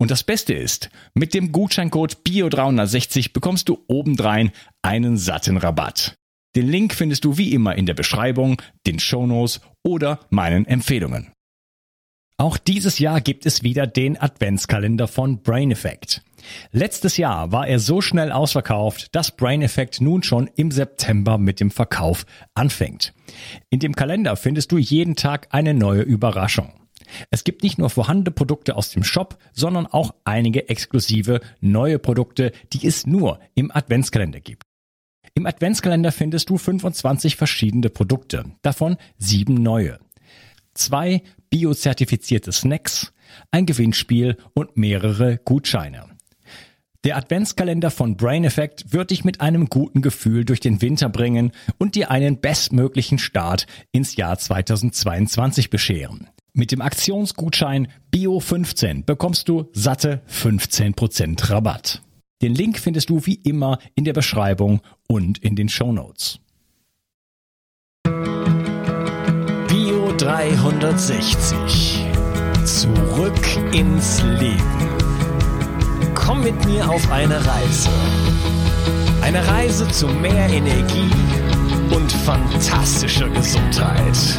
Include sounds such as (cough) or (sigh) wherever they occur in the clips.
Und das Beste ist, mit dem Gutscheincode BIO360 bekommst du obendrein einen satten Rabatt. Den Link findest du wie immer in der Beschreibung, den Shownotes oder meinen Empfehlungen. Auch dieses Jahr gibt es wieder den Adventskalender von Brain Effect. Letztes Jahr war er so schnell ausverkauft, dass Brain Effect nun schon im September mit dem Verkauf anfängt. In dem Kalender findest du jeden Tag eine neue Überraschung. Es gibt nicht nur vorhandene Produkte aus dem Shop, sondern auch einige exklusive neue Produkte, die es nur im Adventskalender gibt. Im Adventskalender findest du 25 verschiedene Produkte, davon sieben neue zwei biozertifizierte Snacks, ein Gewinnspiel und mehrere Gutscheine. Der Adventskalender von Brain Effect wird dich mit einem guten Gefühl durch den Winter bringen und dir einen bestmöglichen Start ins Jahr 2022 bescheren. Mit dem Aktionsgutschein BIO15 bekommst du satte 15% Rabatt. Den Link findest du wie immer in der Beschreibung und in den Show Notes. 360. Zurück ins Leben. Komm mit mir auf eine Reise. Eine Reise zu mehr Energie und fantastischer Gesundheit.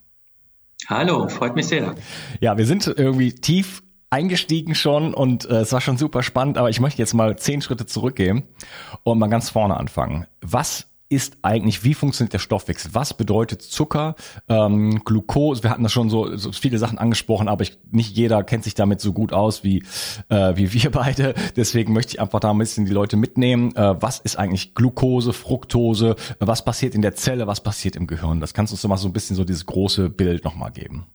Hallo, freut mich sehr. Ja, wir sind irgendwie tief eingestiegen schon und äh, es war schon super spannend, aber ich möchte jetzt mal zehn Schritte zurückgehen und mal ganz vorne anfangen. Was ist eigentlich, wie funktioniert der Stoffwechsel? Was bedeutet Zucker, ähm, Glucose? Wir hatten da schon so, so viele Sachen angesprochen, aber ich, nicht jeder kennt sich damit so gut aus wie, äh, wie wir (laughs) beide. Deswegen möchte ich einfach da ein bisschen die Leute mitnehmen. Äh, was ist eigentlich Glucose, Fructose? Was passiert in der Zelle? Was passiert im Gehirn? Das kannst du uns mal so ein bisschen so dieses große Bild nochmal geben.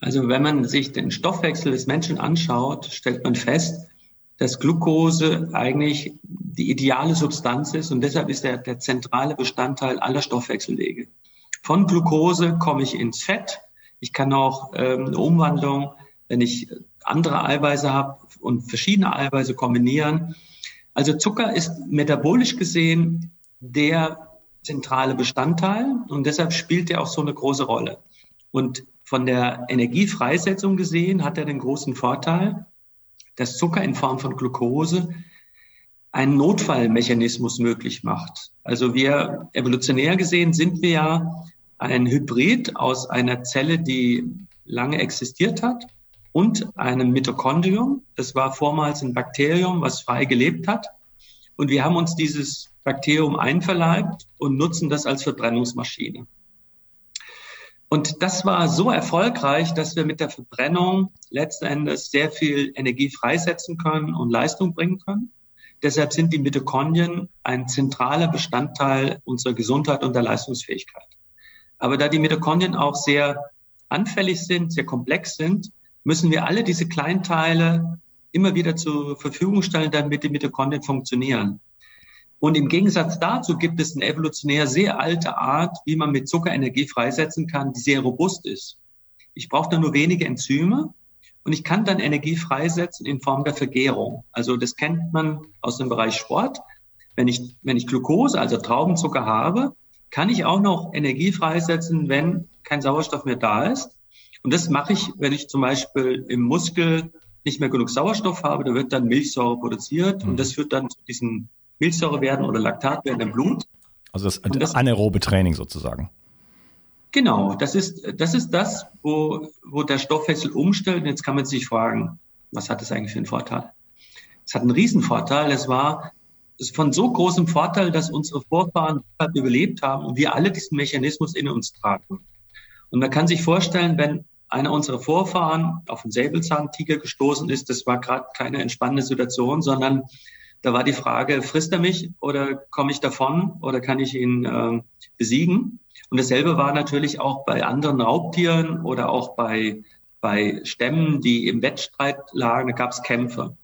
Also wenn man sich den Stoffwechsel des Menschen anschaut, stellt man fest, dass Glucose eigentlich die ideale Substanz ist und deshalb ist er der zentrale Bestandteil aller Stoffwechselwege. Von Glucose komme ich ins Fett. Ich kann auch ähm, eine Umwandlung, wenn ich andere Eiweiße habe und verschiedene Eiweiße kombinieren. Also Zucker ist metabolisch gesehen der zentrale Bestandteil und deshalb spielt er auch so eine große Rolle. Und von der Energiefreisetzung gesehen hat er den großen Vorteil, dass Zucker in Form von Glucose einen Notfallmechanismus möglich macht. Also wir evolutionär gesehen sind wir ja ein Hybrid aus einer Zelle, die lange existiert hat und einem Mitochondrium. Das war vormals ein Bakterium, was frei gelebt hat. Und wir haben uns dieses Bakterium einverleibt und nutzen das als Verbrennungsmaschine. Und das war so erfolgreich, dass wir mit der Verbrennung letzten Endes sehr viel Energie freisetzen können und Leistung bringen können. Deshalb sind die Mitochondrien ein zentraler Bestandteil unserer Gesundheit und der Leistungsfähigkeit. Aber da die Mitochondrien auch sehr anfällig sind, sehr komplex sind, müssen wir alle diese Kleinteile immer wieder zur Verfügung stellen, damit die Mitochondrien funktionieren. Und im Gegensatz dazu gibt es eine evolutionär sehr alte Art, wie man mit Zucker Energie freisetzen kann, die sehr robust ist. Ich brauche da nur wenige Enzyme und ich kann dann Energie freisetzen in Form der Vergärung. Also das kennt man aus dem Bereich Sport. Wenn ich, wenn ich Glucose, also Traubenzucker habe, kann ich auch noch Energie freisetzen, wenn kein Sauerstoff mehr da ist. Und das mache ich, wenn ich zum Beispiel im Muskel nicht mehr genug Sauerstoff habe, da wird dann Milchsäure produziert mhm. und das führt dann zu diesen Milchsäurewerten oder Laktatwerten im Blut. Also das, das anaerobe Training sozusagen. Genau, das ist das, ist das wo, wo der Stoffwechsel umstellt. Und jetzt kann man sich fragen, was hat das eigentlich für einen Vorteil? Es hat einen Riesenvorteil. Es war von so großem Vorteil, dass unsere Vorfahren überlebt haben und wir alle diesen Mechanismus in uns tragen. Und man kann sich vorstellen, wenn einer unserer Vorfahren auf einen Säbelzahntiger gestoßen ist, das war gerade keine entspannende Situation, sondern da war die Frage, frisst er mich oder komme ich davon oder kann ich ihn äh, besiegen? Und dasselbe war natürlich auch bei anderen Raubtieren oder auch bei, bei Stämmen, die im Wettstreit lagen, da gab es Kämpfe.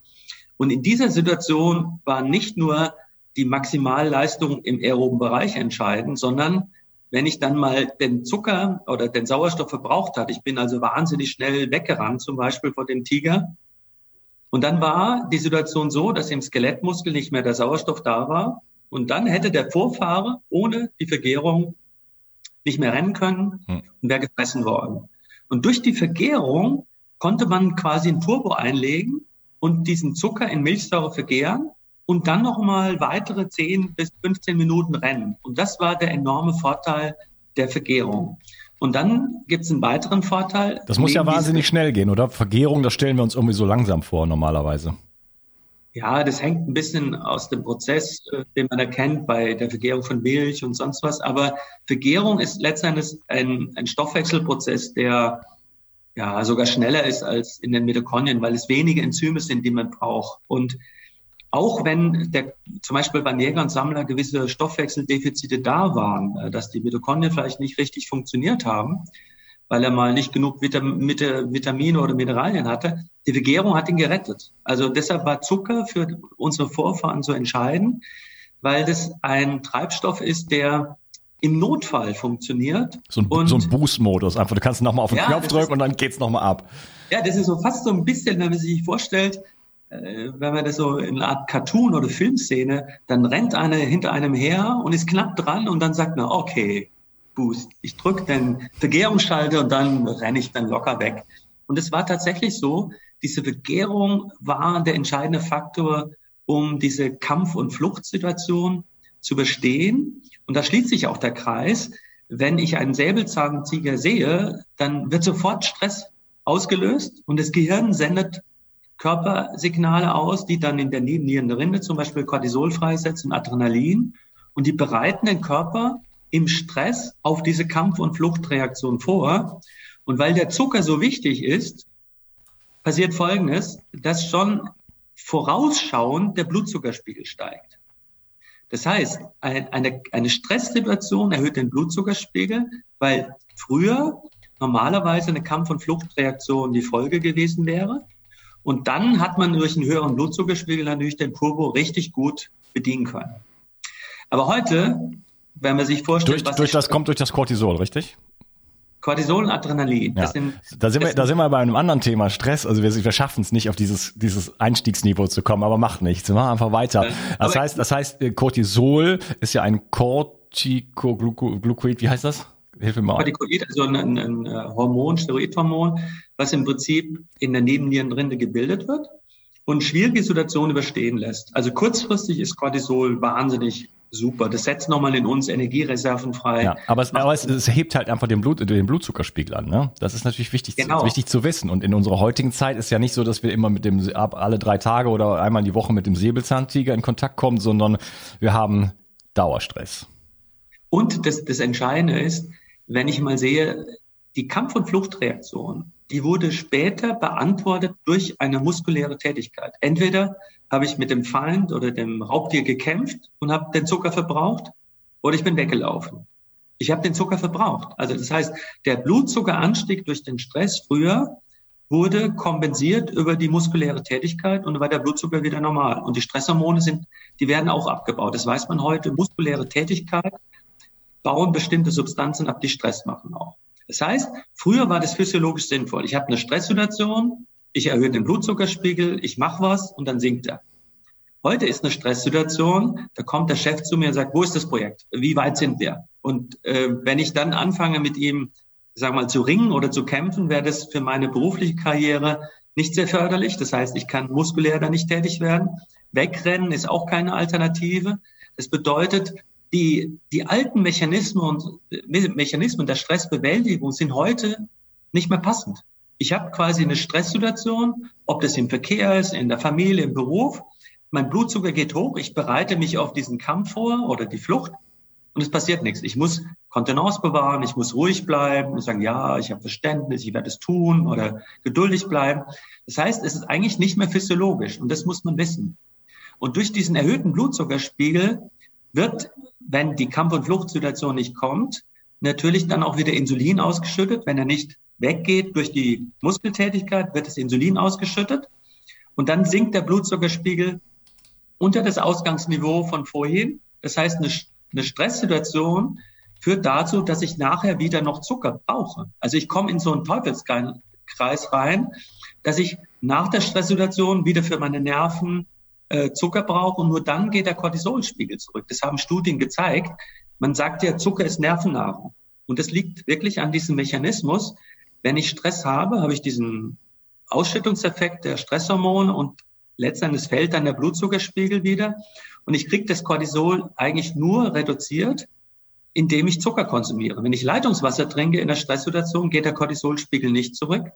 Und in dieser Situation war nicht nur die Maximalleistung im aeroben Bereich entscheidend, sondern wenn ich dann mal den Zucker oder den Sauerstoff verbraucht hat, ich bin also wahnsinnig schnell weggerannt, zum Beispiel vor dem Tiger. Und dann war die Situation so, dass im Skelettmuskel nicht mehr der Sauerstoff da war. Und dann hätte der Vorfahre ohne die Vergärung nicht mehr rennen können hm. und wäre gefressen worden. Und durch die Vergärung konnte man quasi ein Turbo einlegen und diesen Zucker in Milchsäure vergären und dann nochmal weitere 10 bis 15 Minuten rennen. Und das war der enorme Vorteil der Vergärung. Und dann gibt es einen weiteren Vorteil. Das muss ja wahnsinnig schnell gehen, oder? Vergärung, das stellen wir uns irgendwie so langsam vor normalerweise. Ja, das hängt ein bisschen aus dem Prozess, äh, den man erkennt bei der Vergärung von Milch und sonst was. Aber Vergärung ist letztendlich ein, ein Stoffwechselprozess, der ja sogar schneller ist als in den Mitochondrien, weil es wenige Enzyme sind, die man braucht. Und auch wenn der, zum Beispiel bei Jäger und Sammler gewisse Stoffwechseldefizite da waren, äh, dass die Mitochondrien vielleicht nicht richtig funktioniert haben, weil er mal nicht genug Vitam Vitamine oder Mineralien hatte, die Vergärung hat ihn gerettet. Also deshalb war Zucker für unsere Vorfahren so entscheidend, weil das ein Treibstoff ist, der im Notfall funktioniert. So ein, so ein Boost-Modus. Einfach, du kannst nochmal auf den ja, Knopf drücken ist, und dann geht's nochmal ab. Ja, das ist so fast so ein bisschen, wenn man sich vorstellt, wenn man das so in einer Art Cartoon oder Filmszene, dann rennt einer hinter einem her und ist knapp dran und dann sagt man, okay, Boost. Ich drücke den Vergärungsschalter und dann renne ich dann locker weg. Und es war tatsächlich so, diese Vergärung war der entscheidende Faktor, um diese Kampf- und Fluchtsituation zu bestehen. Und da schließt sich auch der Kreis. Wenn ich einen Säbelzahntiger sehe, dann wird sofort Stress ausgelöst und das Gehirn sendet Körpersignale aus, die dann in der Nebennierenrinde zum Beispiel Cortisol freisetzen, Adrenalin und die bereiten den Körper im Stress auf diese Kampf- und Fluchtreaktion vor. Und weil der Zucker so wichtig ist, passiert Folgendes, dass schon vorausschauend der Blutzuckerspiegel steigt. Das heißt, eine, eine Stresssituation erhöht den Blutzuckerspiegel, weil früher normalerweise eine Kampf- und Fluchtreaktion die Folge gewesen wäre. Und dann hat man durch einen höheren Blutzuckerspiegel natürlich den Turbo richtig gut bedienen können. Aber heute, wenn man sich vorstellt, durch, was durch das kommt durch das Cortisol, richtig? Cortisol und Adrenalin. Ja. Sind, da, sind wir, da sind wir bei einem anderen Thema, Stress. Also wir, wir schaffen es nicht, auf dieses, dieses Einstiegsniveau zu kommen, aber macht nichts. Wir machen einfach weiter. Das heißt, das heißt, äh, Cortisol ist ja ein Corticoglucoid, wie heißt das? Hilf mir mal. Corticoid, also ein, ein, ein äh, Hormon, Steroidhormon, was im Prinzip in der Nebennierenrinde gebildet wird und schwierige Situationen überstehen lässt. Also kurzfristig ist Cortisol wahnsinnig super. Das setzt nochmal in uns Energiereserven frei. Ja, aber, es, aber es, es, hebt halt einfach den, Blut, den Blutzuckerspiegel an. Ne? Das ist natürlich wichtig, genau. zu, wichtig zu wissen. Und in unserer heutigen Zeit ist ja nicht so, dass wir immer mit dem ab alle drei Tage oder einmal die Woche mit dem Säbelzahntiger in Kontakt kommen, sondern wir haben Dauerstress. Und das, das Entscheidende ist, wenn ich mal sehe, die Kampf- und Fluchtreaktion, die wurde später beantwortet durch eine muskuläre Tätigkeit. Entweder habe ich mit dem Feind oder dem Raubtier gekämpft und habe den Zucker verbraucht oder ich bin weggelaufen. Ich habe den Zucker verbraucht. Also das heißt, der Blutzuckeranstieg durch den Stress früher wurde kompensiert über die muskuläre Tätigkeit und war der Blutzucker wieder normal. Und die Stresshormone sind, die werden auch abgebaut. Das weiß man heute. Muskuläre Tätigkeit bauen bestimmte Substanzen ab, die Stress machen auch. Das heißt, früher war das physiologisch sinnvoll. Ich habe eine Stresssituation, ich erhöhe den Blutzuckerspiegel, ich mache was und dann sinkt er. Heute ist eine Stresssituation, da kommt der Chef zu mir und sagt, wo ist das Projekt? Wie weit sind wir? Und äh, wenn ich dann anfange, mit ihm, sag mal, zu ringen oder zu kämpfen, wäre das für meine berufliche Karriere nicht sehr förderlich. Das heißt, ich kann muskulär da nicht tätig werden. Wegrennen ist auch keine Alternative. Das bedeutet, die, die alten Mechanismen und Mechanismen der Stressbewältigung sind heute nicht mehr passend. Ich habe quasi eine Stresssituation, ob das im Verkehr ist, in der Familie, im Beruf. Mein Blutzucker geht hoch, ich bereite mich auf diesen Kampf vor oder die Flucht und es passiert nichts. Ich muss Kontenance bewahren, ich muss ruhig bleiben und sagen, ja, ich habe Verständnis, ich werde es tun oder geduldig bleiben. Das heißt, es ist eigentlich nicht mehr physiologisch und das muss man wissen. Und durch diesen erhöhten Blutzuckerspiegel wird, wenn die Kampf- und Fluchtsituation nicht kommt, natürlich dann auch wieder Insulin ausgeschüttet. Wenn er nicht weggeht durch die Muskeltätigkeit, wird das Insulin ausgeschüttet. Und dann sinkt der Blutzuckerspiegel unter das Ausgangsniveau von vorhin. Das heißt, eine, eine Stresssituation führt dazu, dass ich nachher wieder noch Zucker brauche. Also ich komme in so einen Teufelskreis rein, dass ich nach der Stresssituation wieder für meine Nerven Zucker brauche und nur dann geht der Cortisolspiegel zurück. Das haben Studien gezeigt. Man sagt ja, Zucker ist Nervennahrung. Und das liegt wirklich an diesem Mechanismus. Wenn ich Stress habe, habe ich diesen Ausschüttungseffekt der Stresshormone und letztendlich fällt dann der Blutzuckerspiegel wieder. Und ich kriege das Cortisol eigentlich nur reduziert, indem ich Zucker konsumiere. Wenn ich Leitungswasser trinke in der Stresssituation, geht der Cortisolspiegel nicht zurück.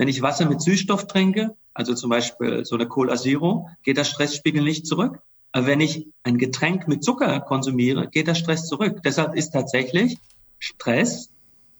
Wenn ich Wasser mit Süßstoff trinke, also zum Beispiel so eine Cola Zero, geht der Stressspiegel nicht zurück. Aber wenn ich ein Getränk mit Zucker konsumiere, geht der Stress zurück. Deshalb ist tatsächlich Stress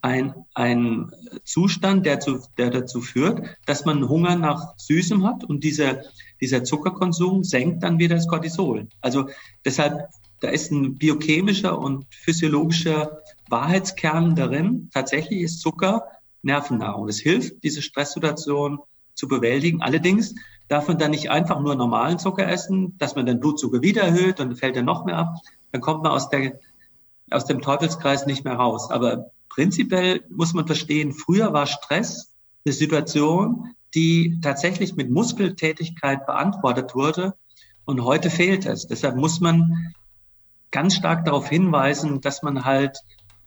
ein, ein Zustand, der, zu, der dazu führt, dass man Hunger nach Süßem hat und dieser, dieser Zuckerkonsum senkt dann wieder das Cortisol. Also deshalb, da ist ein biochemischer und physiologischer Wahrheitskern darin. Tatsächlich ist Zucker Nervennahrung. Das hilft, diese Stresssituation zu bewältigen. Allerdings darf man dann nicht einfach nur normalen Zucker essen, dass man den Blutzucker wieder erhöht und dann fällt er noch mehr ab. Dann kommt man aus, der, aus dem Teufelskreis nicht mehr raus. Aber prinzipiell muss man verstehen, früher war Stress eine Situation, die tatsächlich mit Muskeltätigkeit beantwortet wurde und heute fehlt es. Deshalb muss man ganz stark darauf hinweisen, dass man halt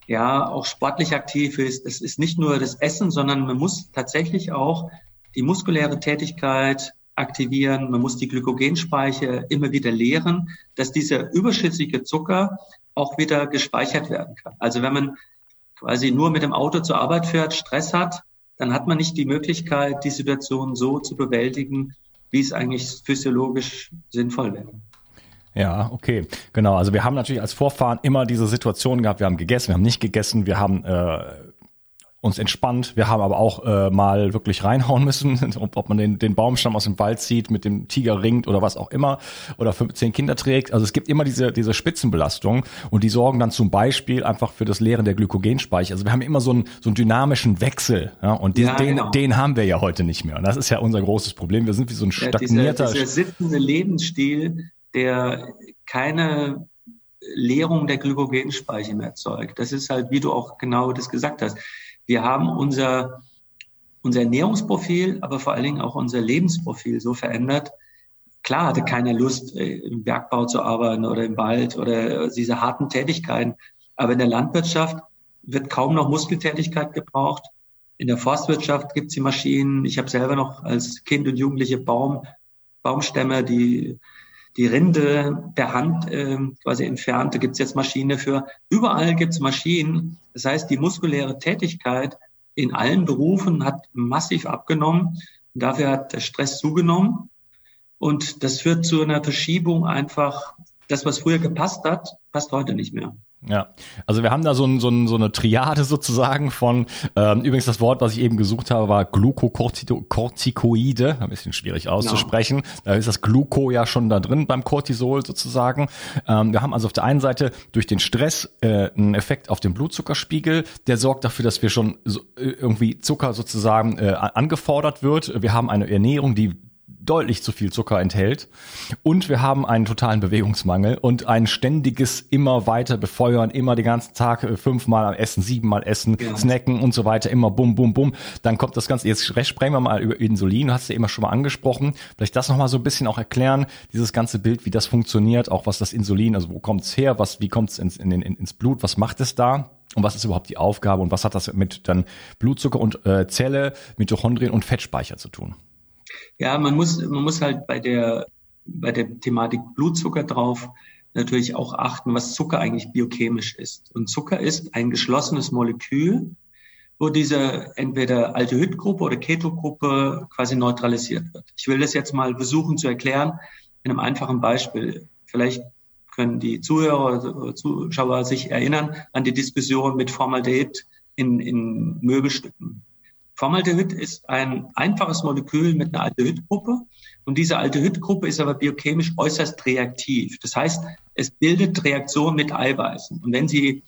ja auch sportlich aktiv ist. Es ist nicht nur das Essen, sondern man muss tatsächlich auch die muskuläre Tätigkeit aktivieren. Man muss die Glykogenspeicher immer wieder leeren, dass dieser überschüssige Zucker auch wieder gespeichert werden kann. Also wenn man quasi nur mit dem Auto zur Arbeit fährt, Stress hat, dann hat man nicht die Möglichkeit, die Situation so zu bewältigen, wie es eigentlich physiologisch sinnvoll wäre. Ja, okay, genau. Also wir haben natürlich als Vorfahren immer diese Situation gehabt, wir haben gegessen, wir haben nicht gegessen, wir haben äh, uns entspannt. Wir haben aber auch äh, mal wirklich reinhauen (laughs) müssen, ob, ob man den, den Baumstamm aus dem Wald zieht, mit dem Tiger ringt oder was auch immer oder 15 Kinder trägt. Also es gibt immer diese, diese Spitzenbelastung und die sorgen dann zum Beispiel einfach für das Leeren der Glykogenspeicher. Also wir haben immer so einen, so einen dynamischen Wechsel ja, und die, ja, den, genau. den haben wir ja heute nicht mehr. Und das ist ja unser großes Problem. Wir sind wie so ein stagnierter... Ja, dieser, dieser sitzende Lebensstil, der keine Leerung der Glykogenspeicher mehr erzeugt. Das ist halt, wie du auch genau das gesagt hast wir haben unser, unser Ernährungsprofil, aber vor allen Dingen auch unser Lebensprofil so verändert. Klar hatte keiner Lust, äh, im Bergbau zu arbeiten oder im Wald oder diese harten Tätigkeiten. Aber in der Landwirtschaft wird kaum noch Muskeltätigkeit gebraucht. In der Forstwirtschaft gibt es die Maschinen. Ich habe selber noch als Kind und Jugendliche Baum, Baumstämme, die die Rinde per Hand äh, quasi entfernt. Da gibt es jetzt Maschinen dafür. Überall gibt es Maschinen. Das heißt, die muskuläre Tätigkeit in allen Berufen hat massiv abgenommen. Und dafür hat der Stress zugenommen. Und das führt zu einer Verschiebung einfach. Das, was früher gepasst hat, passt heute nicht mehr. Ja, also wir haben da so, ein, so, ein, so eine Triade (laughs) sozusagen von, ähm, übrigens das Wort, was ich eben gesucht habe, war Glukokortikoide, ein bisschen schwierig auszusprechen. Genau. Da ist das Gluko ja schon da drin beim Cortisol sozusagen. Ähm, wir haben also auf der einen Seite durch den Stress äh, einen Effekt auf den Blutzuckerspiegel, der sorgt dafür, dass wir schon so, äh, irgendwie Zucker sozusagen äh, angefordert wird. Wir haben eine Ernährung, die deutlich zu viel Zucker enthält. Und wir haben einen totalen Bewegungsmangel und ein ständiges immer weiter befeuern, immer den ganzen Tag äh, fünfmal am Essen, siebenmal essen, ja. snacken und so weiter, immer bum, bum, bum. Dann kommt das Ganze, jetzt sprechen wir mal über Insulin, du hast ja immer schon mal angesprochen. Vielleicht das nochmal so ein bisschen auch erklären, dieses ganze Bild, wie das funktioniert, auch was das Insulin, also wo kommt es her, was, wie kommt es ins, in, in, ins Blut, was macht es da? Und was ist überhaupt die Aufgabe und was hat das mit dann Blutzucker und äh, Zelle, Mitochondrien und Fettspeicher zu tun? Ja, man muss, man muss halt bei der, bei der Thematik Blutzucker drauf natürlich auch achten, was Zucker eigentlich biochemisch ist. Und Zucker ist ein geschlossenes Molekül, wo diese entweder Aldehydgruppe oder Ketogruppe quasi neutralisiert wird. Ich will das jetzt mal versuchen zu erklären in einem einfachen Beispiel. Vielleicht können die Zuhörer oder Zuschauer sich erinnern an die Diskussion mit Formaldehyd in, in Möbelstücken. Formaldehyd ist ein einfaches Molekül mit einer Aldehydgruppe und diese Aldehydgruppe ist aber biochemisch äußerst reaktiv. Das heißt, es bildet Reaktionen mit Eiweißen. Und wenn Sie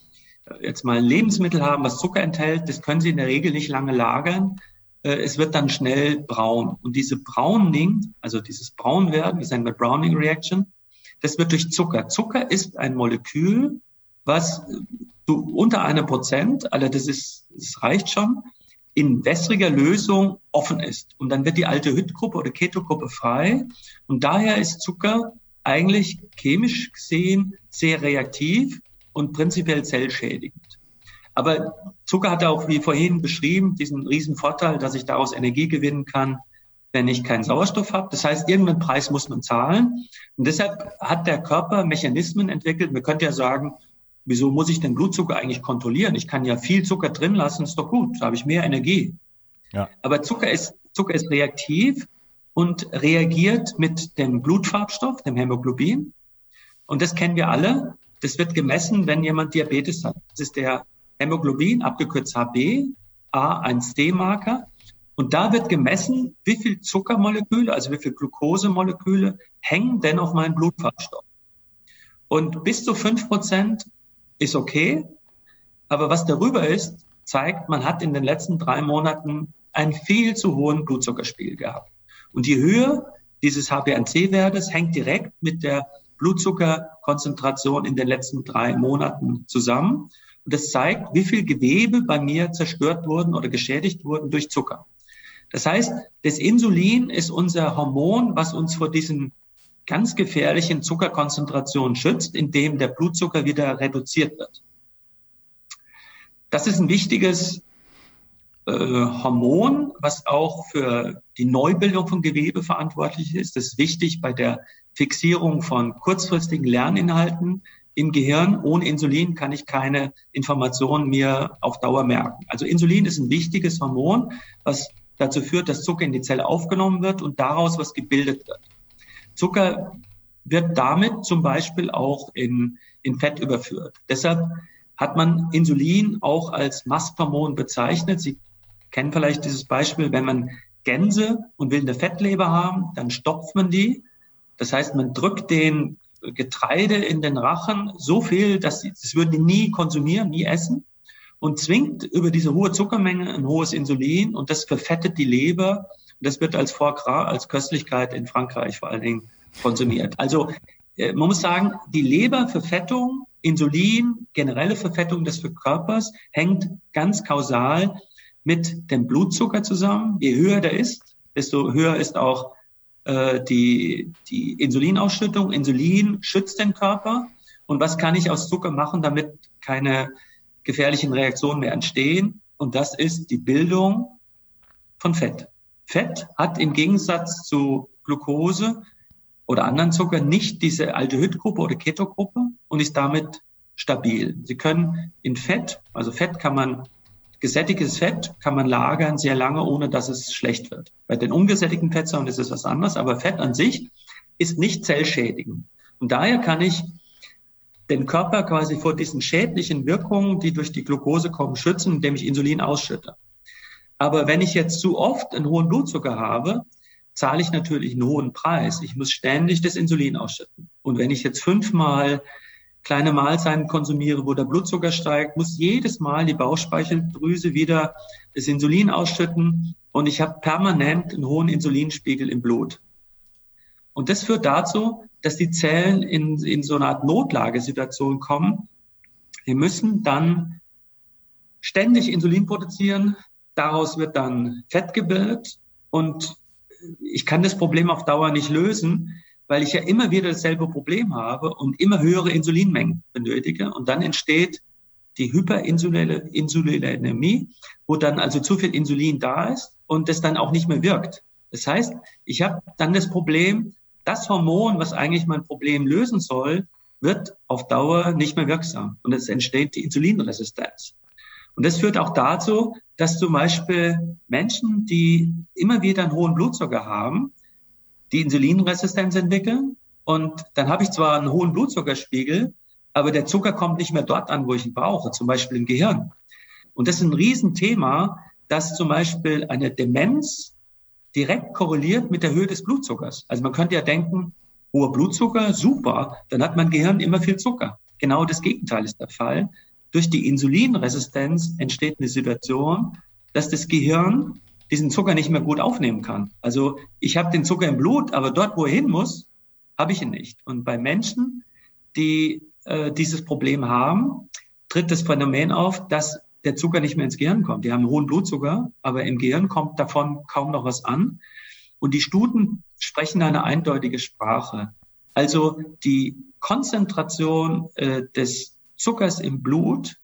jetzt mal ein Lebensmittel haben, was Zucker enthält, das können Sie in der Regel nicht lange lagern. Äh, es wird dann schnell braun. Und diese Browning, also dieses Braunwerden, das nennen wir Browning Reaction, das wird durch Zucker. Zucker ist ein Molekül, was du unter einer Prozent, also das ist, das reicht schon, in wässriger Lösung offen ist. Und dann wird die alte Hydgruppe oder Ketogruppe frei. Und daher ist Zucker eigentlich chemisch gesehen sehr reaktiv und prinzipiell zellschädigend. Aber Zucker hat auch, wie vorhin beschrieben, diesen riesen Vorteil, dass ich daraus Energie gewinnen kann, wenn ich keinen Sauerstoff habe. Das heißt, irgendeinen Preis muss man zahlen. Und deshalb hat der Körper Mechanismen entwickelt. Man könnte ja sagen, wieso muss ich den Blutzucker eigentlich kontrollieren? Ich kann ja viel Zucker drin lassen, ist doch gut, da habe ich mehr Energie. Ja. Aber Zucker ist, Zucker ist reaktiv und reagiert mit dem Blutfarbstoff, dem Hämoglobin. Und das kennen wir alle. Das wird gemessen, wenn jemand Diabetes hat. Das ist der Hämoglobin, abgekürzt HB, A1D-Marker. Und da wird gemessen, wie viel Zuckermoleküle, also wie viel Glukosemoleküle hängen denn auf meinem Blutfarbstoff. Und bis zu fünf Prozent ist okay. Aber was darüber ist, zeigt, man hat in den letzten drei Monaten einen viel zu hohen Blutzuckerspiegel gehabt. Und die Höhe dieses HbA1c-Wertes hängt direkt mit der Blutzuckerkonzentration in den letzten drei Monaten zusammen. Und das zeigt, wie viel Gewebe bei mir zerstört wurden oder geschädigt wurden durch Zucker. Das heißt, das Insulin ist unser Hormon, was uns vor diesen ganz gefährlichen Zuckerkonzentrationen schützt, indem der Blutzucker wieder reduziert wird. Das ist ein wichtiges äh, Hormon, was auch für die Neubildung von Gewebe verantwortlich ist. Das ist wichtig bei der Fixierung von kurzfristigen Lerninhalten im Gehirn. Ohne Insulin kann ich keine Informationen mir auf Dauer merken. Also Insulin ist ein wichtiges Hormon, was dazu führt, dass Zucker in die Zelle aufgenommen wird und daraus was gebildet wird. Zucker wird damit zum Beispiel auch in, in Fett überführt. Deshalb hat man Insulin auch als Masthormon bezeichnet. Sie kennen vielleicht dieses Beispiel, wenn man Gänse und will eine Fettleber haben, dann stopft man die. Das heißt, man drückt den Getreide in den Rachen so viel, dass sie, das würden die nie konsumieren, nie essen und zwingt über diese hohe Zuckermenge ein hohes Insulin und das verfettet die Leber das wird als Foie Gras, als Köstlichkeit in Frankreich vor allen Dingen konsumiert. Also äh, man muss sagen, die Leberverfettung, Insulin, generelle Verfettung des Körpers hängt ganz kausal mit dem Blutzucker zusammen. Je höher der ist, desto höher ist auch äh, die, die Insulinausschüttung. Insulin schützt den Körper. Und was kann ich aus Zucker machen, damit keine gefährlichen Reaktionen mehr entstehen? Und das ist die Bildung von Fett. Fett hat im Gegensatz zu Glucose oder anderen Zucker nicht diese Aldehydgruppe oder Ketogruppe und ist damit stabil. Sie können in Fett, also Fett kann man, gesättigtes Fett kann man lagern sehr lange, ohne dass es schlecht wird. Bei den ungesättigten Fettsäuren ist es was anderes, aber Fett an sich ist nicht zellschädigend. Und daher kann ich den Körper quasi vor diesen schädlichen Wirkungen, die durch die Glucose kommen, schützen, indem ich Insulin ausschütte. Aber wenn ich jetzt zu oft einen hohen Blutzucker habe, zahle ich natürlich einen hohen Preis. Ich muss ständig das Insulin ausschütten. Und wenn ich jetzt fünfmal kleine Mahlzeiten konsumiere, wo der Blutzucker steigt, muss jedes Mal die Bauchspeicheldrüse wieder das Insulin ausschütten und ich habe permanent einen hohen Insulinspiegel im Blut. Und das führt dazu, dass die Zellen in, in so eine Art Notlagesituation kommen. Wir müssen dann ständig Insulin produzieren. Daraus wird dann Fett gebildet. Und ich kann das Problem auf Dauer nicht lösen, weil ich ja immer wieder dasselbe Problem habe und immer höhere Insulinmengen benötige. Und dann entsteht die Hyperinsulinämie, wo dann also zu viel Insulin da ist und das dann auch nicht mehr wirkt. Das heißt, ich habe dann das Problem, das Hormon, was eigentlich mein Problem lösen soll, wird auf Dauer nicht mehr wirksam und es entsteht die Insulinresistenz. Und das führt auch dazu, dass zum Beispiel Menschen, die immer wieder einen hohen Blutzucker haben, die Insulinresistenz entwickeln. Und dann habe ich zwar einen hohen Blutzuckerspiegel, aber der Zucker kommt nicht mehr dort an, wo ich ihn brauche, zum Beispiel im Gehirn. Und das ist ein Riesenthema, dass zum Beispiel eine Demenz direkt korreliert mit der Höhe des Blutzuckers. Also man könnte ja denken, hoher Blutzucker, super, dann hat mein Gehirn immer viel Zucker. Genau das Gegenteil ist der Fall. Durch die Insulinresistenz entsteht eine Situation, dass das Gehirn diesen Zucker nicht mehr gut aufnehmen kann. Also ich habe den Zucker im Blut, aber dort, wo er hin muss, habe ich ihn nicht. Und bei Menschen, die äh, dieses Problem haben, tritt das Phänomen auf, dass der Zucker nicht mehr ins Gehirn kommt. Die haben hohen Blutzucker, aber im Gehirn kommt davon kaum noch was an. Und die Studien sprechen eine eindeutige Sprache. Also die Konzentration äh, des Zuckers im Blut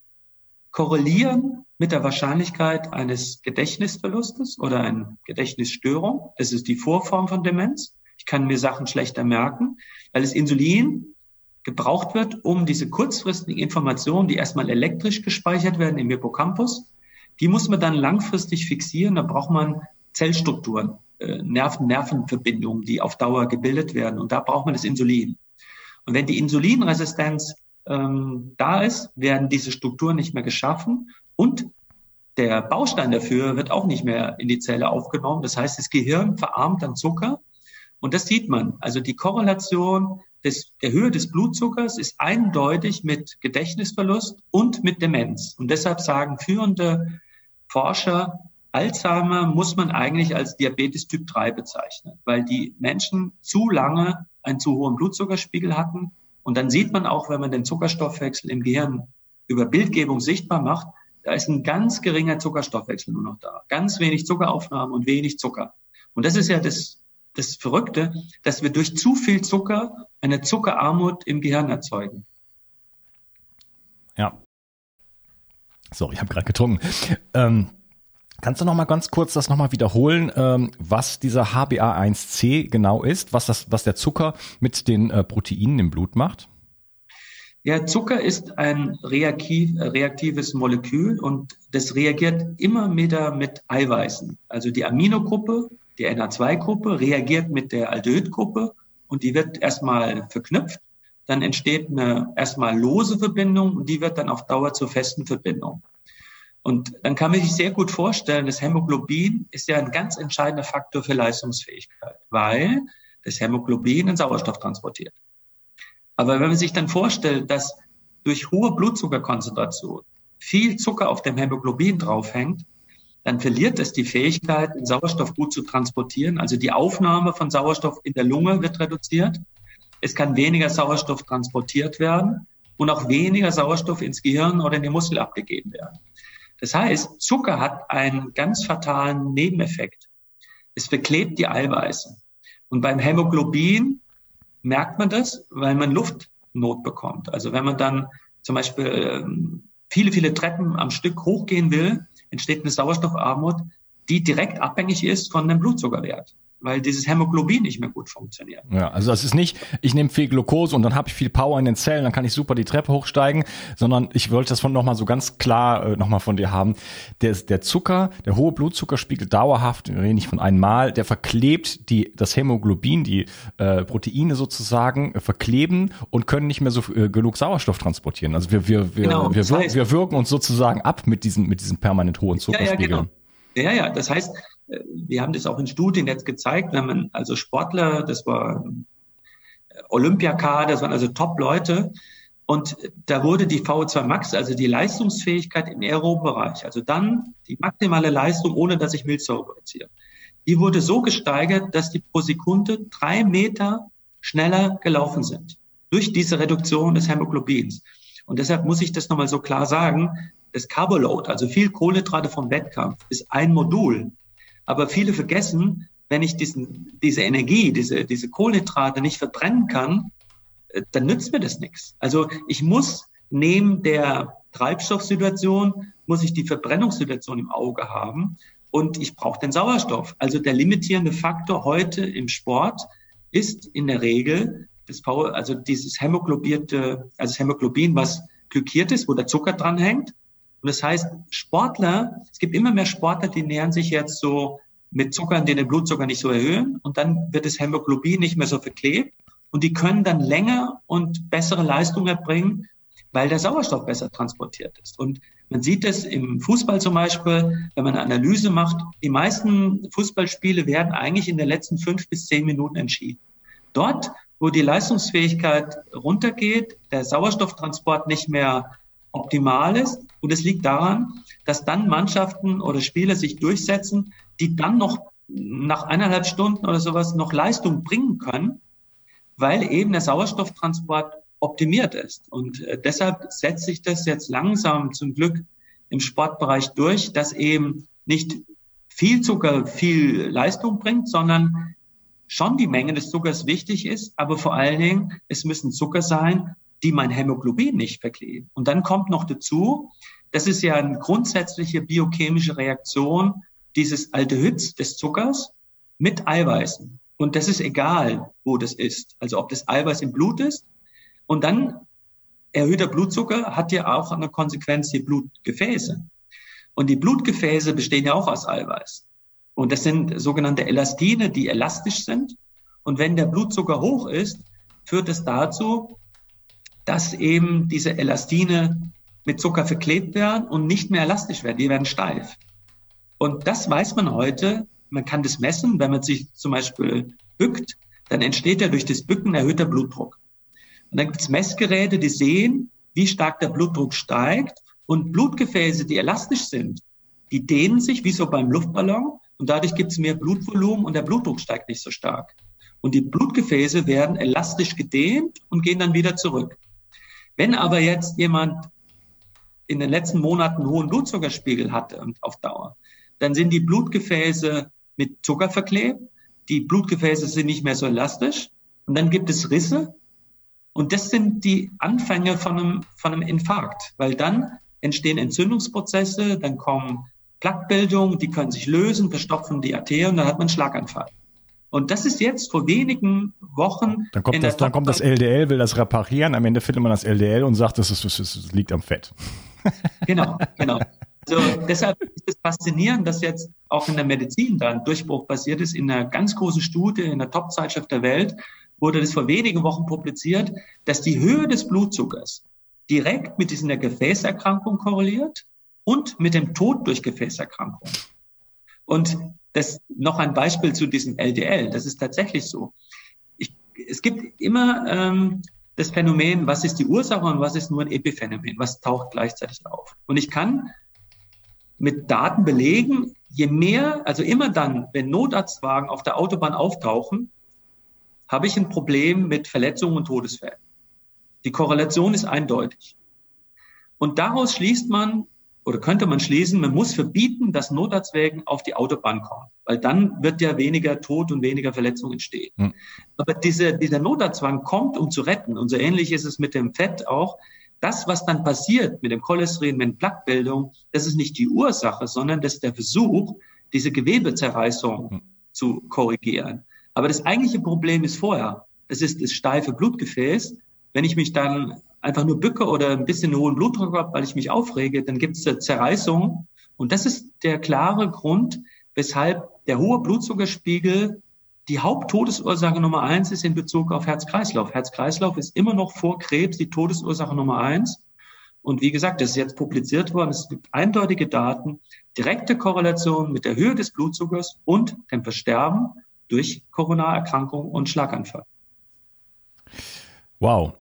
korrelieren mit der Wahrscheinlichkeit eines Gedächtnisverlustes oder einer Gedächtnisstörung. Das ist die Vorform von Demenz. Ich kann mir Sachen schlechter merken, weil das Insulin gebraucht wird, um diese kurzfristigen Informationen, die erstmal elektrisch gespeichert werden im Hippocampus, die muss man dann langfristig fixieren. Da braucht man Zellstrukturen, äh, Nerven, Nervenverbindungen, die auf Dauer gebildet werden. Und da braucht man das Insulin. Und wenn die Insulinresistenz ähm, da ist, werden diese Strukturen nicht mehr geschaffen und der Baustein dafür wird auch nicht mehr in die Zelle aufgenommen. Das heißt, das Gehirn verarmt an Zucker und das sieht man. Also die Korrelation des, der Höhe des Blutzuckers ist eindeutig mit Gedächtnisverlust und mit Demenz. Und deshalb sagen führende Forscher, Alzheimer muss man eigentlich als Diabetes Typ 3 bezeichnen, weil die Menschen zu lange einen zu hohen Blutzuckerspiegel hatten. Und dann sieht man auch, wenn man den Zuckerstoffwechsel im Gehirn über Bildgebung sichtbar macht, da ist ein ganz geringer Zuckerstoffwechsel nur noch da. Ganz wenig Zuckeraufnahme und wenig Zucker. Und das ist ja das das Verrückte, dass wir durch zu viel Zucker eine Zuckerarmut im Gehirn erzeugen. Ja. Sorry, ich habe gerade getrunken. Ähm, kannst du noch mal ganz kurz das noch mal wiederholen, ähm, was dieser HbA1c genau ist, was das, was der Zucker mit den äh, Proteinen im Blut macht? Ja, Zucker ist ein reaktiv, reaktives Molekül und das reagiert immer wieder mit Eiweißen. Also die Aminogruppe die NH2-Gruppe reagiert mit der Aldehyd-Gruppe und die wird erstmal verknüpft. Dann entsteht eine erstmal lose Verbindung und die wird dann auf Dauer zur festen Verbindung. Und dann kann man sich sehr gut vorstellen, das Hämoglobin ist ja ein ganz entscheidender Faktor für Leistungsfähigkeit, weil das Hämoglobin den Sauerstoff transportiert. Aber wenn man sich dann vorstellt, dass durch hohe Blutzuckerkonzentration viel Zucker auf dem Hämoglobin draufhängt, dann verliert es die Fähigkeit, den Sauerstoff gut zu transportieren. Also die Aufnahme von Sauerstoff in der Lunge wird reduziert. Es kann weniger Sauerstoff transportiert werden und auch weniger Sauerstoff ins Gehirn oder in die Muskel abgegeben werden. Das heißt, Zucker hat einen ganz fatalen Nebeneffekt. Es verklebt die Eiweiße. Und beim Hämoglobin merkt man das, weil man Luftnot bekommt. Also wenn man dann zum Beispiel ähm, viele, viele Treppen am Stück hochgehen will, entsteht eine Sauerstoffarmut, die direkt abhängig ist von dem Blutzuckerwert weil dieses Hämoglobin nicht mehr gut funktioniert. Ja, also das ist nicht, ich nehme viel Glucose und dann habe ich viel Power in den Zellen, dann kann ich super die Treppe hochsteigen, sondern ich wollte das von nochmal so ganz klar äh, nochmal von dir haben. Der, der Zucker, der hohe Blutzuckerspiegel dauerhaft, wir reden nicht von einmal, der verklebt die, das Hämoglobin, die äh, Proteine sozusagen äh, verkleben und können nicht mehr so äh, genug Sauerstoff transportieren. Also wir, wir, wir, genau, wir, wir, wir wirken uns sozusagen ab mit diesem, mit diesem permanent hohen Zuckerspiegel. Ja, ja, genau. ja, ja, das heißt, wir haben das auch in Studien jetzt gezeigt, wenn man also Sportler, das war Olympiakader, das waren also Top-Leute, und da wurde die VO2 Max, also die Leistungsfähigkeit im aeroben Bereich, also dann die maximale Leistung, ohne dass ich Milchsäure produziere, die wurde so gesteigert, dass die pro Sekunde drei Meter schneller gelaufen sind durch diese Reduktion des Hämoglobins. Und deshalb muss ich das nochmal so klar sagen. Das Carboload, also viel Kohlenhydrate vom Wettkampf, ist ein Modul. Aber viele vergessen, wenn ich diesen, diese Energie, diese, diese Kohlenhydrate nicht verbrennen kann, äh, dann nützt mir das nichts. Also ich muss neben der Treibstoffsituation, muss ich die Verbrennungssituation im Auge haben und ich brauche den Sauerstoff. Also der limitierende Faktor heute im Sport ist in der Regel das Power, also dieses hämoglobierte, also das Hämoglobin, was glykiert ist, wo der Zucker dran hängt. Und das heißt, Sportler, es gibt immer mehr Sportler, die nähern sich jetzt so mit Zuckern, die den Blutzucker nicht so erhöhen. Und dann wird das Hämoglobin nicht mehr so verklebt. Und die können dann länger und bessere Leistung erbringen, weil der Sauerstoff besser transportiert ist. Und man sieht es im Fußball zum Beispiel, wenn man eine Analyse macht, die meisten Fußballspiele werden eigentlich in den letzten fünf bis zehn Minuten entschieden. Dort, wo die Leistungsfähigkeit runtergeht, der Sauerstofftransport nicht mehr optimal ist. Und es liegt daran, dass dann Mannschaften oder Spieler sich durchsetzen, die dann noch nach eineinhalb Stunden oder sowas noch Leistung bringen können, weil eben der Sauerstofftransport optimiert ist. Und äh, deshalb setzt sich das jetzt langsam zum Glück im Sportbereich durch, dass eben nicht viel Zucker viel Leistung bringt, sondern schon die Menge des Zuckers wichtig ist, aber vor allen Dingen, es müssen Zucker sein, die mein Hämoglobin nicht verkleben. Und dann kommt noch dazu, das ist ja eine grundsätzliche biochemische Reaktion dieses Aldehyds des Zuckers mit Eiweißen. Und das ist egal, wo das ist. Also ob das Eiweiß im Blut ist. Und dann erhöhter Blutzucker hat ja auch eine Konsequenz die Blutgefäße. Und die Blutgefäße bestehen ja auch aus Eiweiß. Und das sind sogenannte Elastine, die elastisch sind. Und wenn der Blutzucker hoch ist, führt es dazu, dass eben diese Elastine mit Zucker verklebt werden und nicht mehr elastisch werden. Die werden steif. Und das weiß man heute. Man kann das messen. Wenn man sich zum Beispiel bückt, dann entsteht ja durch das Bücken erhöhter Blutdruck. Und dann gibt es Messgeräte, die sehen, wie stark der Blutdruck steigt. Und Blutgefäße, die elastisch sind, die dehnen sich wie so beim Luftballon. Und dadurch gibt es mehr Blutvolumen und der Blutdruck steigt nicht so stark. Und die Blutgefäße werden elastisch gedehnt und gehen dann wieder zurück. Wenn aber jetzt jemand in den letzten Monaten hohen Blutzuckerspiegel hatte und auf Dauer, dann sind die Blutgefäße mit Zucker verklebt, die Blutgefäße sind nicht mehr so elastisch und dann gibt es Risse und das sind die Anfänge von einem, von einem Infarkt, weil dann entstehen Entzündungsprozesse, dann kommen Plaquebildungen, die können sich lösen, verstopfen die Arterien, dann hat man einen Schlaganfall. Und das ist jetzt vor wenigen Wochen. Dann kommt, das, dann kommt das LDL, will das reparieren. Am Ende findet man das LDL und sagt, es, es, es liegt am Fett. (laughs) Genau, genau. Also deshalb ist es faszinierend, dass jetzt auch in der Medizin da ein Durchbruch passiert ist. In einer ganz großen Studie, in der Top-Zeitschrift der Welt, wurde das vor wenigen Wochen publiziert, dass die Höhe des Blutzuckers direkt mit dieser Gefäßerkrankung korreliert und mit dem Tod durch Gefäßerkrankung. Und das noch ein Beispiel zu diesem LDL. Das ist tatsächlich so. Ich, es gibt immer ähm, das Phänomen, was ist die Ursache und was ist nur ein Epiphänomen, was taucht gleichzeitig auf. Und ich kann mit Daten belegen, je mehr, also immer dann, wenn Notarztwagen auf der Autobahn auftauchen, habe ich ein Problem mit Verletzungen und Todesfällen. Die Korrelation ist eindeutig. Und daraus schließt man, oder könnte man schließen, man muss verbieten, dass Notarztwägen auf die Autobahn kommen, weil dann wird ja weniger Tod und weniger Verletzung entstehen. Hm. Aber diese, dieser Notarztwang kommt, um zu retten. Und so ähnlich ist es mit dem Fett auch. Das, was dann passiert mit dem Cholesterin, mit Plaquebildung, das ist nicht die Ursache, sondern das ist der Versuch, diese Gewebezerreißung hm. zu korrigieren. Aber das eigentliche Problem ist vorher. Das ist das steife Blutgefäß. Wenn ich mich dann einfach nur bücke oder ein bisschen hohen Blutdruck habe, weil ich mich aufrege, dann gibt es Zerreißung. Und das ist der klare Grund, weshalb der hohe Blutzuckerspiegel die Haupttodesursache Nummer eins ist in Bezug auf Herz-Kreislauf. Herz-Kreislauf ist immer noch vor Krebs die Todesursache Nummer eins. Und wie gesagt, das ist jetzt publiziert worden. Es gibt eindeutige Daten, direkte Korrelation mit der Höhe des Blutzuckers und dem Versterben durch Coronarerkrankung und Schlaganfall. Wow.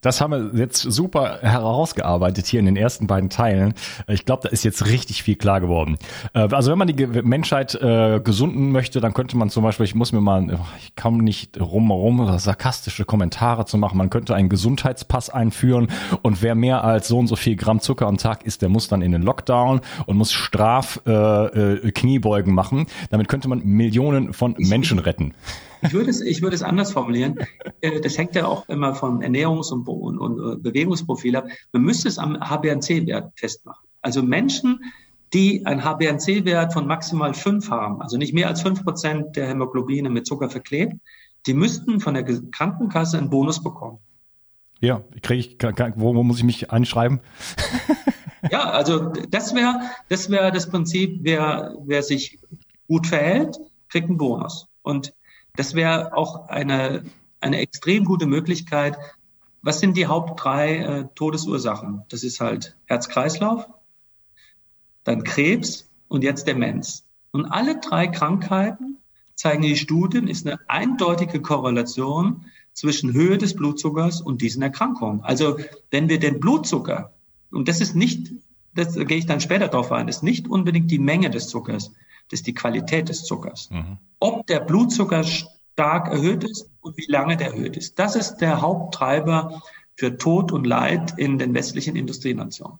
Das haben wir jetzt super herausgearbeitet hier in den ersten beiden Teilen. Ich glaube, da ist jetzt richtig viel klar geworden. Äh, also wenn man die Menschheit äh, gesunden möchte, dann könnte man zum Beispiel, ich muss mir mal, ich komme nicht rum rum, sarkastische Kommentare zu machen. Man könnte einen Gesundheitspass einführen und wer mehr als so und so viel Gramm Zucker am Tag isst, der muss dann in den Lockdown und muss Straf äh, äh, Kniebeugen machen. Damit könnte man Millionen von Menschen retten. Ich würde es, ich würde es anders formulieren. Äh, das hängt ja auch immer vom Ernährungs- und, und, und äh, Bewegungsprofil ab. Man müsste es am HbA1c-Wert festmachen. Also Menschen, die einen HbA1c-Wert von maximal fünf haben, also nicht mehr als fünf Prozent der Hämoglobine mit Zucker verklebt, die müssten von der Krankenkasse einen Bonus bekommen. Ja, kriege ich, wo, wo muss ich mich einschreiben? (laughs) ja, also das wäre das wäre das Prinzip, wer, wer sich gut verhält, kriegt einen Bonus. Und das wäre auch eine, eine extrem gute Möglichkeit. Was sind die Haupt drei äh, Todesursachen? Das ist halt Herz-Kreislauf, dann Krebs und jetzt Demenz. Und alle drei Krankheiten zeigen die Studien, ist eine eindeutige Korrelation zwischen Höhe des Blutzuckers und diesen Erkrankungen. Also wenn wir den Blutzucker, und das ist nicht, das gehe ich dann später darauf ein, ist nicht unbedingt die Menge des Zuckers, das ist die Qualität des Zuckers. Mhm. Ob der Blutzucker stark erhöht ist und wie lange der erhöht ist. Das ist der Haupttreiber für Tod und Leid in den westlichen Industrienationen.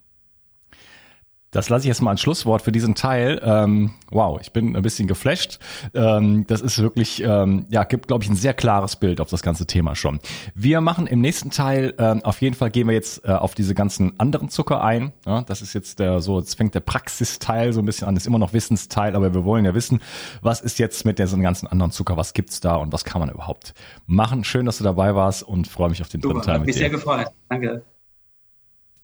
Das lasse ich jetzt mal als Schlusswort für diesen Teil. Ähm, wow, ich bin ein bisschen geflasht. Ähm, das ist wirklich, ähm, ja, gibt, glaube ich, ein sehr klares Bild auf das ganze Thema schon. Wir machen im nächsten Teil, ähm, auf jeden Fall gehen wir jetzt äh, auf diese ganzen anderen Zucker ein. Ja, das ist jetzt der so, jetzt fängt der Praxisteil so ein bisschen an, ist immer noch Wissensteil, aber wir wollen ja wissen, was ist jetzt mit diesen ganzen anderen Zucker, was gibt's da und was kann man überhaupt machen. Schön, dass du dabei warst und freue mich auf den dritten Teil. Hat mich sehr gefreut. Danke.